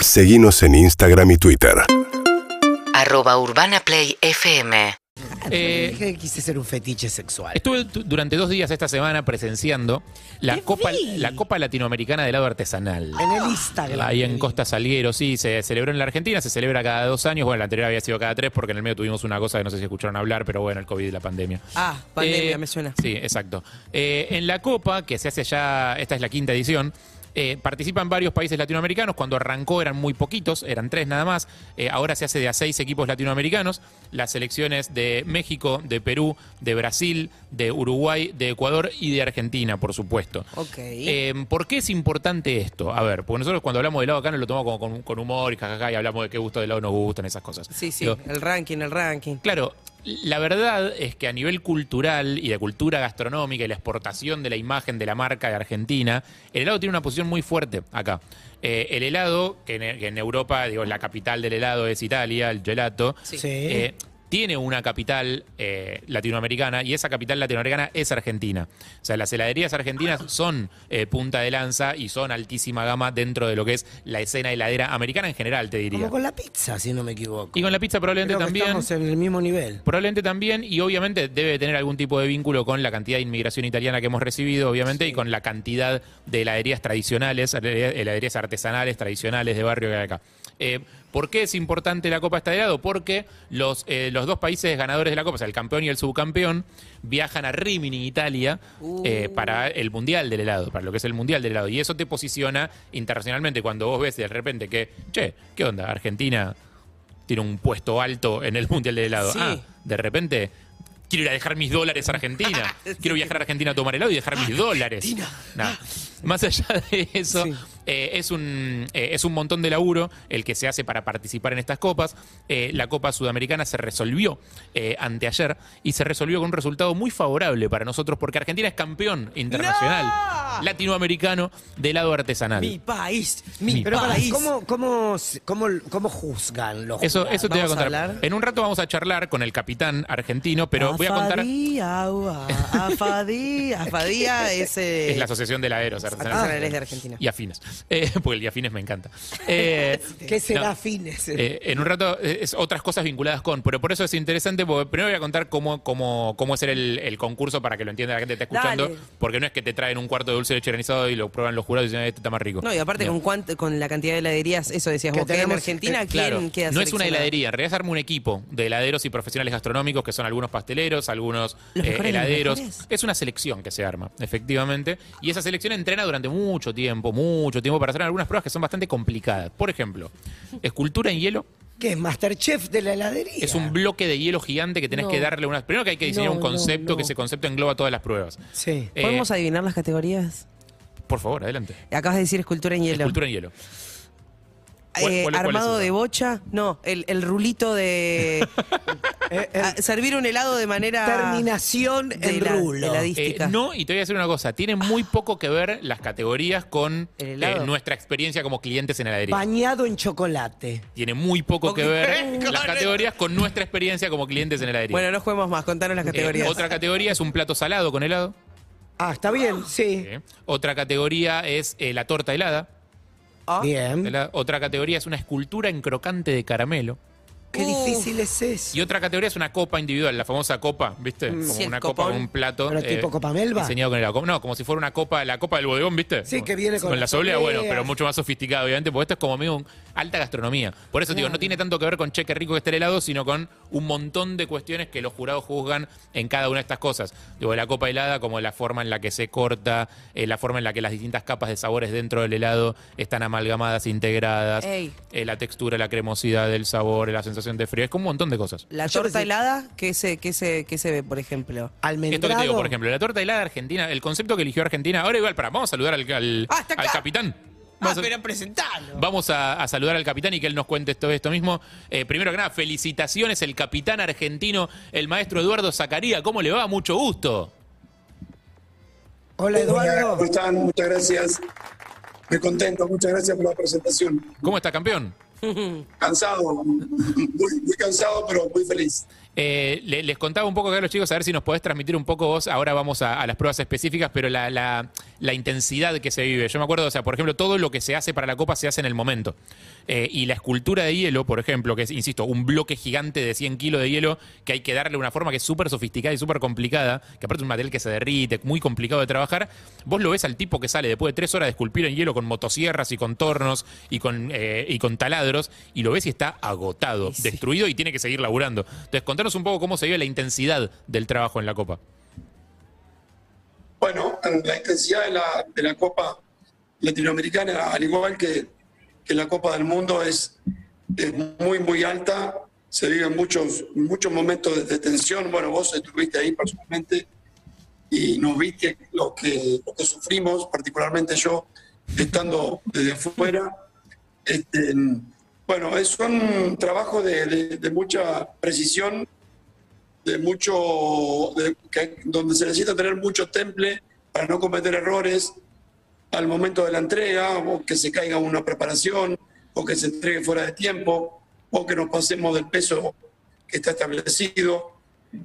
Seguimos en Instagram y Twitter. Arroba Urbana Play FM. Eh, Dije que quise ser un fetiche sexual. Estuve tu- durante dos días esta semana presenciando la Copa, vi. la Copa Latinoamericana de helado artesanal. En el Instagram. Ahí en Costa Salguero, sí, se celebró en la Argentina, se celebra cada dos años. Bueno, la anterior había sido cada tres porque en el medio tuvimos una cosa que no sé si escucharon hablar, pero bueno, el COVID y la pandemia. Ah, pandemia, Eh, me suena. Sí, exacto. Eh, en la Copa, que se hace ya, esta es la quinta edición, eh, participan varios países latinoamericanos. Cuando arrancó eran muy poquitos, eran tres nada más. Eh, ahora se hace de a seis equipos latinoamericanos. Las selecciones de México, de Perú, de Brasil, de Uruguay, de Ecuador y de Argentina, por supuesto. Ok. Eh, ¿Por qué es importante esto? A ver, porque nosotros cuando hablamos de helado acá nos lo tomamos como con, con humor y jajaja y hablamos de qué gusto de helado nos gustan, esas cosas. sí, sí, el ranking, el ranking. Claro, la verdad es que a nivel cultural y de cultura gastronómica y la exportación de la imagen de la marca de Argentina, el helado tiene una posición muy fuerte acá. Eh, el helado, que en, que en Europa, digo, la capital del helado es Italia, el gelato, Sí. Sí. eh, tiene una capital eh, latinoamericana y esa capital latinoamericana es Argentina. O sea, las heladerías argentinas son eh, punta de lanza y son altísima gama dentro de lo que es la escena heladera americana en general, te diría. Como con la pizza, si no me equivoco. Y con la pizza probablemente Creo que también. estamos en el mismo nivel. Probablemente también, y obviamente debe tener algún tipo de vínculo con la cantidad de inmigración italiana que hemos recibido, obviamente, y con la cantidad de heladerías tradicionales, heladerías heladerías artesanales, tradicionales de barrio que hay acá. Eh, ¿Por qué es importante la Copa esta de helado? Porque los, eh, los dos países ganadores de la Copa, o sea, el campeón y el subcampeón, viajan a Rimini, Italia, eh, para el Mundial del helado, para lo que es el Mundial del helado. Y eso te posiciona internacionalmente cuando vos ves de repente que, che, ¿qué onda? Argentina tiene un puesto alto en el Mundial del helado. Sí. Ah, de repente quiero ir a dejar mis dólares a Argentina. Quiero viajar a Argentina a tomar helado y dejar mis dólares. Nah. Más allá de eso, Sí. Eh, es, un, eh, es un montón de laburo el que se hace para participar en estas copas. Eh, la Copa Sudamericana se resolvió eh, anteayer y se resolvió con un resultado muy favorable para nosotros porque Argentina es campeón internacional ¡No! latinoamericano de helado artesanal. Mi país, mi, Mi Pero pará, país. ¿cómo, cómo, cómo, cómo juzgan los Eso, eso te voy a ¿Vamos a contar. hablar? en un rato vamos a charlar con el capitán argentino, pero voy a contar. Afadía, Afadía, Afadía es, eh, Es la Asociación de Artesanales. artesanales de Argentina. Y afines. Eh, porque el y afines me encanta. Eh, ¿Qué será no, fines? eh, en un rato eh, es otras cosas vinculadas con, pero por eso es interesante, porque primero voy a contar cómo, cómo, cómo es el, el concurso para que lo entienda la gente que está escuchando, Dale. porque no es que te traen un cuarto de dulce de leche granizado y lo prueban los jurados y dicen, este está más rico. No, y aparte con, cuánto- con la cantidad de heladerías, eso decías Que vos, que hay en tenemos, Argentina, eh, ¿quién Claro, queda no es una heladería, en realidad se arma un equipo de heladeros y profesionales gastronómicos que son algunos pasteleros, algunos ¿Los eh, heladeros. Es una selección que se arma, efectivamente, y esa selección entrena durante mucho tiempo, mucho tiempo para hacer algunas pruebas que son bastante complicadas. Por ejemplo, escultura en hielo ¿Qué es Masterchef de la heladería? es un bloque de hielo gigante que tenés No. que darle unas. Primero que hay que diseñar No, un concepto, no. que ese concepto engloba todas las pruebas. Sí. Eh, ¿Podemos adivinar las categorías? por favor, adelante. Acabas de decir escultura en hielo. Escultura en hielo. ¿Cuál- Eh, cuál- cuál es armado de bocha, no, el, el rulito de Eh, eh, ah, servir un helado de manera terminación de en la- rulo. heladística. Eh, no, y te voy a decir una cosa, tiene muy poco que ver las categorías con eh, nuestra experiencia como clientes en heladería. Bañado en chocolate. Tiene muy poco que ver las categorías con nuestra experiencia como clientes en heladería. Bueno, no juguemos más, contanos las Eh, categorías. otra categoría es un plato salado con helado. Ah, está bien, sí. Otra categoría es eh, la torta helada. Ah, Bien. Helada. Otra categoría es una escultura en crocante de caramelo. Qué Uh. difícil es eso. Y otra categoría es una copa individual, la famosa copa, ¿viste? Como Sí, el una copa copón. con un plato. eh, Pero tipo copa Melba. Diseñado con helado. No, como si fuera una copa, la copa del bodegón, ¿viste? Sí, que viene con la las soblea, bueno, obleas. pero mucho más sofisticado, obviamente, porque esto es como medio un- alta gastronomía. Por eso digo, no tiene tanto que ver con cheque rico que esté el helado, sino con un montón de cuestiones que los jurados juzgan en cada una de estas cosas. Digo, la copa helada, como la forma en la que se corta, eh, la forma en la que las distintas capas de sabores dentro del helado están amalgamadas, integradas, Ey. eh, la textura, la cremosidad del sabor, la sensación de frío, es como un montón de cosas. La Yo torta pensé- helada, ¿qué se, qué, se, ¿qué se ve, por ejemplo? Almendrado. Esto que te digo, por ejemplo, la torta helada argentina, el concepto que eligió Argentina, ahora igual, para, vamos a saludar al, al, Ah, está al capitán. Ah, Vamos a- pero presentalo. Vamos a, a saludar al capitán y que él nos cuente todo esto mismo. Eh, primero que nada, felicitaciones, el capitán argentino, el maestro Eduardo Zacaría. ¿Cómo le va? Mucho gusto. Hola, Hola, ¿cómo Eduardo. están? Muchas gracias. Me contento, muchas gracias por la presentación. ¿Cómo está, campeón? Cansado, muy, muy cansado, pero muy feliz. Eh, le- les contaba un poco acá a los chicos, a ver si nos podés transmitir un poco vos. Ahora vamos a, a las pruebas específicas, pero la, la- la intensidad que se vive. Yo me acuerdo, o sea, por ejemplo, todo lo que se hace para la Copa se hace en el momento. Eh, y la escultura de hielo, por ejemplo, que es, insisto, un bloque gigante de 100 kilos de hielo que hay que darle una forma que es súper sofisticada y súper complicada, que aparte es un material que se derrite, muy complicado de trabajar. Vos lo ves al tipo que sale después de tres horas de esculpir en hielo con motosierras y con tornos y con, eh, y con taladros, y lo ves y está agotado, destruido y tiene que seguir laburando. Entonces, contanos un poco cómo se vive la intensidad del trabajo en la Copa. Bueno, la intensidad de la, de la Copa Latinoamericana, al igual que, que la Copa del Mundo, es, es muy, muy alta. Se viven muchos, muchos momentos de, tensión. Bueno, vos estuviste ahí personalmente y nos viste lo que, lo que sufrimos, particularmente yo, estando desde fuera. Este, bueno, es un trabajo de- de mucha precisión, de mucho, que- donde se necesita tener mucho temple para no cometer errores al momento de la entrega, o que se caiga una preparación, o que se entregue fuera de tiempo, o que nos pasemos del peso que está establecido.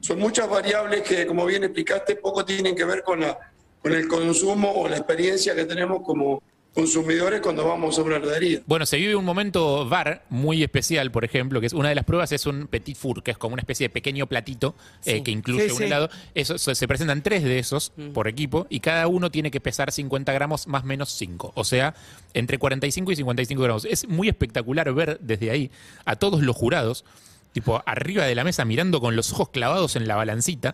Son muchas variables que, como bien explicaste, poco tienen que ver con, la, con el consumo o la experiencia que tenemos como consumidores cuando vamos a una heladería. Bueno, se vive un momento bar muy especial, por ejemplo, que es una de las pruebas es un petit four, que es como una especie de pequeño platito eh, que incluye Sí, un sí. helado. Eso, se, se presentan tres de esos por equipo y cada uno tiene que pesar 50 gramos más menos 5. O sea, entre 45 y 55 gramos. Es muy espectacular ver desde ahí a todos los jurados. Tipo, arriba de la mesa mirando con los ojos clavados en la balancita.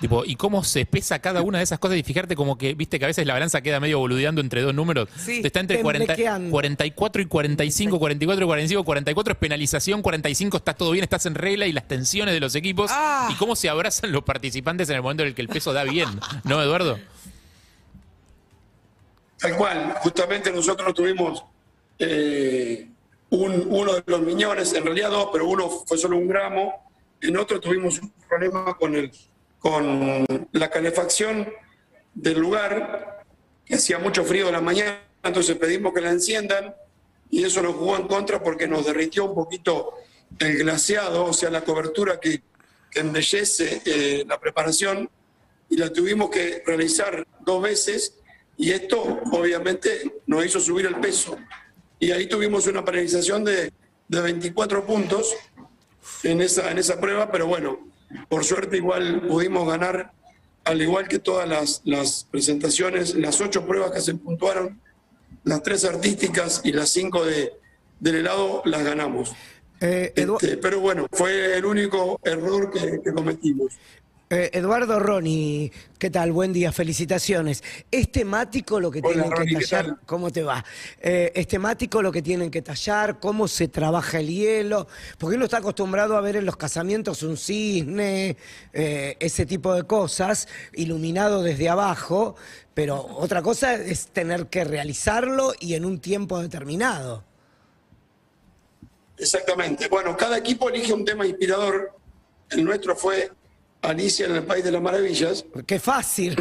Tipo, y cómo se pesa cada una de esas cosas y fijarte como que, viste que a veces la balanza queda medio boludeando entre dos números. Sí, Está entre 40, temblequeando. 44 y 45, 44 y 45, 44 es penalización, 45 estás todo bien, estás en regla y las tensiones de los equipos Ah. y cómo se abrazan los participantes en el momento en el que el peso da bien, ¿no, Eduardo? Tal cual, justamente nosotros tuvimos eh, un- uno de los miñones, en realidad dos, pero uno fue solo un gramo. En otro tuvimos un problema con, el, con la calefacción del lugar, que hacía mucho frío en la mañana, entonces pedimos que la enciendan y eso nos jugó en contra porque nos derritió un poquito el glaseado, o sea, la cobertura que, que embellece eh, la preparación y la tuvimos que realizar dos veces y esto obviamente nos hizo subir el peso. Y ahí tuvimos una penalización de, de 24 puntos en esa, en esa prueba, pero bueno, por suerte igual pudimos ganar, al igual que todas las, las presentaciones, las ocho pruebas que se puntuaron, las tres artísticas y las cinco de, del helado las ganamos. Eh, Este, pero bueno, fue el único error que, que cometimos. Eh, Eduardo Roni, ¿qué tal? Buen día, felicitaciones. ¿Es temático lo que Hola, tienen Ronnie, que ¿qué tallar? tal? ¿Cómo te va? Eh, ¿Es temático lo que tienen que tallar? ¿Cómo se trabaja el hielo? Porque uno está acostumbrado a ver en los casamientos un cisne, eh, ese tipo de cosas, iluminado desde abajo, pero otra cosa es tener que realizarlo y en un tiempo determinado. Exactamente. Bueno, cada equipo elige un tema inspirador. El nuestro fue Alicia en el País de las Maravillas. Qué fácil.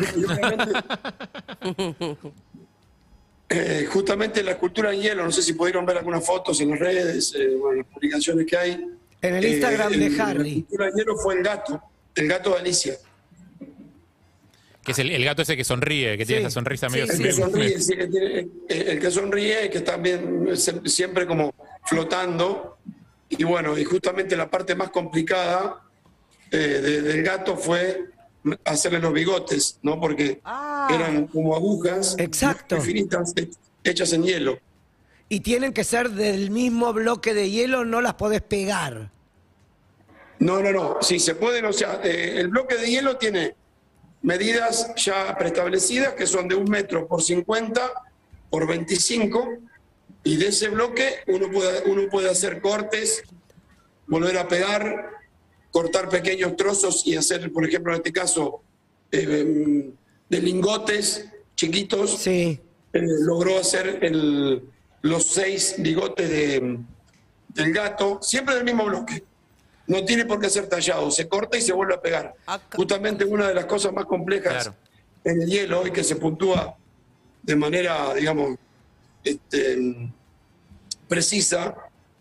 Eh, justamente la escultura en hielo, no sé si pudieron ver algunas fotos en las redes, eh, bueno, las publicaciones que hay. En el Instagram de el- Harry. La escultura en hielo fue el gato, el gato de Alicia. Que es el, el gato ese que sonríe, que tiene esa sonrisa medio... sí, El que sonríe, sí, que tiene- eh, el que sonríe, que está bien, siempre como flotando. Y bueno, y justamente la parte más complicada eh, de- del gato fue hacerle los bigotes, ¿no? Porque Ah. eran como agujas Exacto. finitas he- hechas en hielo. Y tienen que ser del mismo bloque de hielo, no las podés pegar. No, no, no. Sí, se pueden, o sea, eh, el bloque de hielo tiene medidas ya preestablecidas que son de un metro por 50 por 25 y de ese bloque uno puede, uno puede hacer cortes, volver a pegar, cortar pequeños trozos y hacer, por ejemplo, en este caso, eh, de lingotes chiquitos. Sí. Eh, logró hacer el- los seis bigotes de- del gato, siempre del mismo bloque. No tiene por qué ser tallado, se corta y se vuelve a pegar. Acá- Justamente una de las cosas más complejas Claro. en el hielo y que se puntúa de manera, digamos, este, precisa,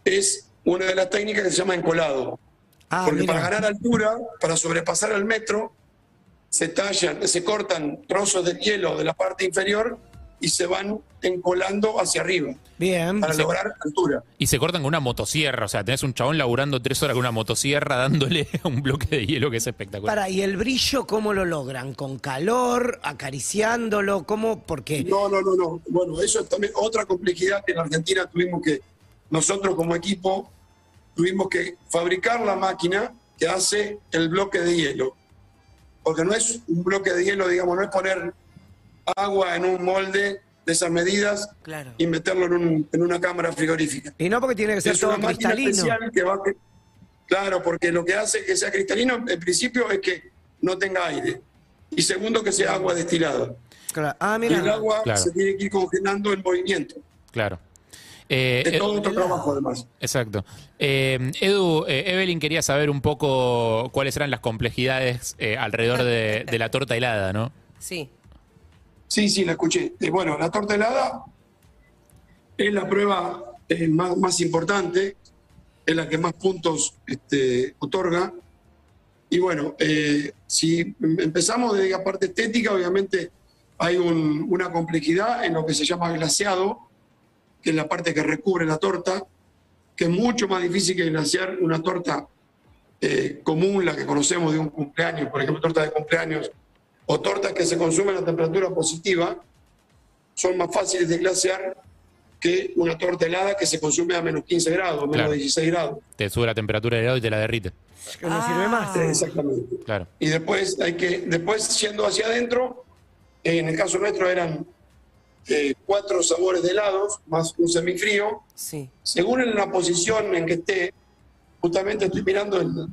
es una de las técnicas que se llama encolado. Ah, Porque mira. para ganar altura, para sobrepasar al metro, se tallan, se cortan trozos de hielo de la parte inferior y se van encolando hacia arriba Bien. para lograr altura. Y se cortan con una motosierra, o sea, tenés un chabón laburando tres horas con una motosierra dándole a un bloque de hielo que es espectacular. Para, ¿y el brillo cómo lo logran? ¿Con calor? ¿Acariciándolo? ¿Cómo? Porque No, no, no, no. Bueno, eso es también otra complejidad que en Argentina tuvimos que, nosotros como equipo, tuvimos que fabricar la máquina que hace el bloque de hielo. Porque no es un bloque de hielo, digamos, no es poner agua en un molde de esas medidas Claro. y meterlo en, un- en una cámara frigorífica. Y no porque tiene que ser Es todo una máquina cristalino. especial que va... Claro, porque lo que hace que sea cristalino, en principio, es que no tenga aire. Y segundo, que sea agua destilada. Claro. Ah, Y el mira. agua Claro. se tiene que ir congelando en movimiento. Claro. Eh, Es todo otro trabajo, además. Exacto. Eh, Edu, eh, Evelyn quería saber un poco cuáles eran las complejidades eh, alrededor de, de la torta helada, ¿no? Sí. Sí, sí, la escuché. Eh, bueno, la torta helada es la prueba eh, más, más importante, es la que más puntos este, otorga. Y bueno, eh, si empezamos desde la parte estética, obviamente hay un- una complejidad en lo que se llama glaseado, que es la parte que recubre la torta, que es mucho más difícil que glasear una torta eh, común, la que conocemos de un cumpleaños, por ejemplo, torta de cumpleaños, o tortas que se consumen a temperatura positiva, son más fáciles de glasear que una torta helada que se consume a menos 15 grados, menos Claro. 16 grados. Te sube la temperatura del helado y te la derrite. Que no sirve más. Exactamente. Claro. Y después hay que, después yendo hacia adentro, en el caso nuestro eran eh, cuatro sabores de helados, más un semifrío. Sí. Según en la posición en que esté, justamente estoy mirando el,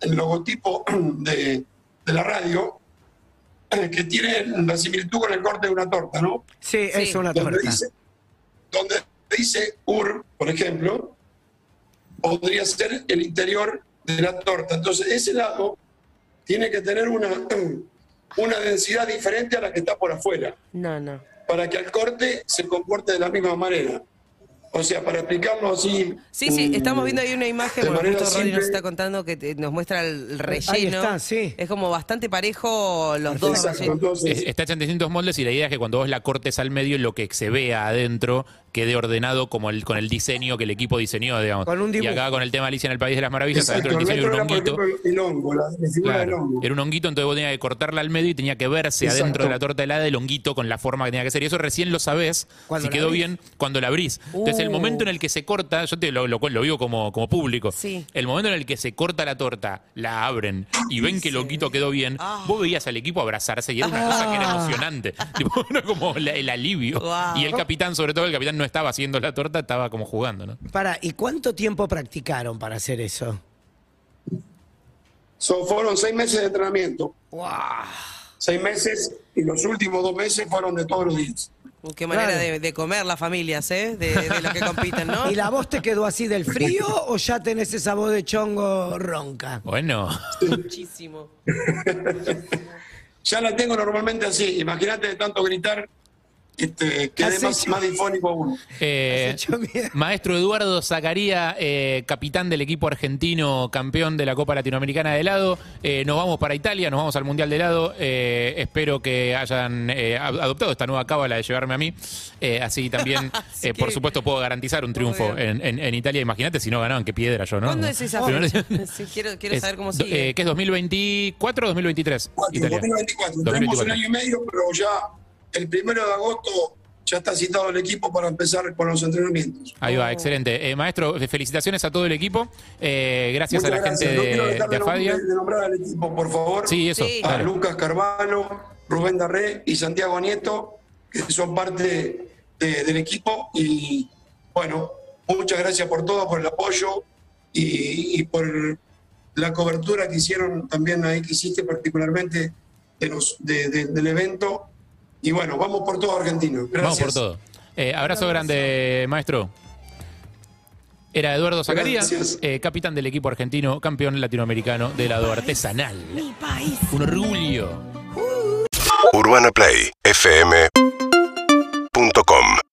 el logotipo de, de la radio, eh, que tiene la similitud con el corte de una torta, ¿no? Sí, Sí. es una donde torta. dice, donde dice UR, por ejemplo, podría ser el interior de la torta. Entonces, ese lado tiene que tener una, una densidad diferente a la que está por afuera, No, no. Para que al corte se comporte de la misma manera. O sea, para explicarlo así. Sí, sí, mm, estamos viendo ahí una imagen, de justo Rodri nos está contando que te- nos muestra el relleno. está, sí. Es como bastante parejo los dos Exacto, rellenos. entonces, Es- Está hecha en distintos moldes y la idea es que cuando vos la cortes al medio, lo que se vea adentro quede ordenado como el, con el diseño que el equipo diseñó, digamos. Con un y acá con el tema Alicia en el País de las Maravillas, exacto, adentro del el diseño era un honguito. ejemplo, el hongo, la, la figura del Claro, hongo. era un honguito, entonces vos tenías que cortarla al medio y tenía que verse Exacto. adentro de la torta helada el honguito con la forma que tenía que ser. Y eso recién lo sabés si quedó abrís. bien cuando la abrís. Entonces, el Uh. momento en el que se corta, yo te lo, lo, lo vivo como, como público. Sí. El momento en el que se corta la torta, la abren y ven que el honguito quedó bien, Ah. vos veías al equipo abrazarse y era una cosa que era emocionante. Tipo, era como la- el alivio. Wow. Y el capitán, sobre todo, el capitán no estaba haciendo la torta, estaba como jugando, ¿no? Para, ¿y cuánto tiempo practicaron para hacer eso? So, fueron seis meses de entrenamiento. Seis meses y los últimos dos meses fueron de todos los días. Uh, Qué manera Claro. de, de comer las familias, ¿eh? De, de los que compiten, ¿no? ¿Y la voz te quedó así del frío o ya tenés esa voz de chongo ronca? Bueno, Muchísimo. Ya la tengo normalmente así. Imagínate de tanto gritar, este, quedé Has más, hecho- más uno. Eh, maestro Eduardo Zacaría, eh, capitán del equipo argentino, campeón de la Copa Latinoamericana de helado. Eh, nos vamos para Italia, nos vamos al Mundial de helado. Eh, espero que hayan eh, ad- adoptado esta nueva cábala de llevarme a mí. Eh, así también, Así eh, por que- supuesto, puedo garantizar un triunfo en, en- en Italia. Imagínate si no ganaban, qué piedra yo, ¿no? ¿Cuándo es esa fecha? Sí, quiero quiero Es saber cómo sigue. eh, ¿Qué es 2024 o 2023? Cuatro, Italia. 2024. Tenemos un 2024. año y medio, pero ya el primero de agosto ya está citado el equipo para empezar con los entrenamientos. Ahí va, excelente. Eh, maestro, felicitaciones a todo el equipo. Eh, gracias Muchas a la gracias. gente No quiero de, de de, Afadia. nom- de nombrar al equipo, por favor. Sí, eso. Sí. a dale. Lucas Carvalho, Rubén Darré y Santiago Nieto, que son parte de- del equipo. Y bueno, muchas gracias por todo, por el apoyo y, y por la cobertura que hicieron también ahí, que hiciste particularmente de los, de- de- del evento. Y bueno, vamos por todo Argentina. Gracias. Vamos por todo. Eh, abrazo grande, maestro. Era Eduardo Zacarías, Gracias. eh, capitán del equipo argentino, campeón latinoamericano de helado artesanal. Un orgullo. Urbana Play fm.com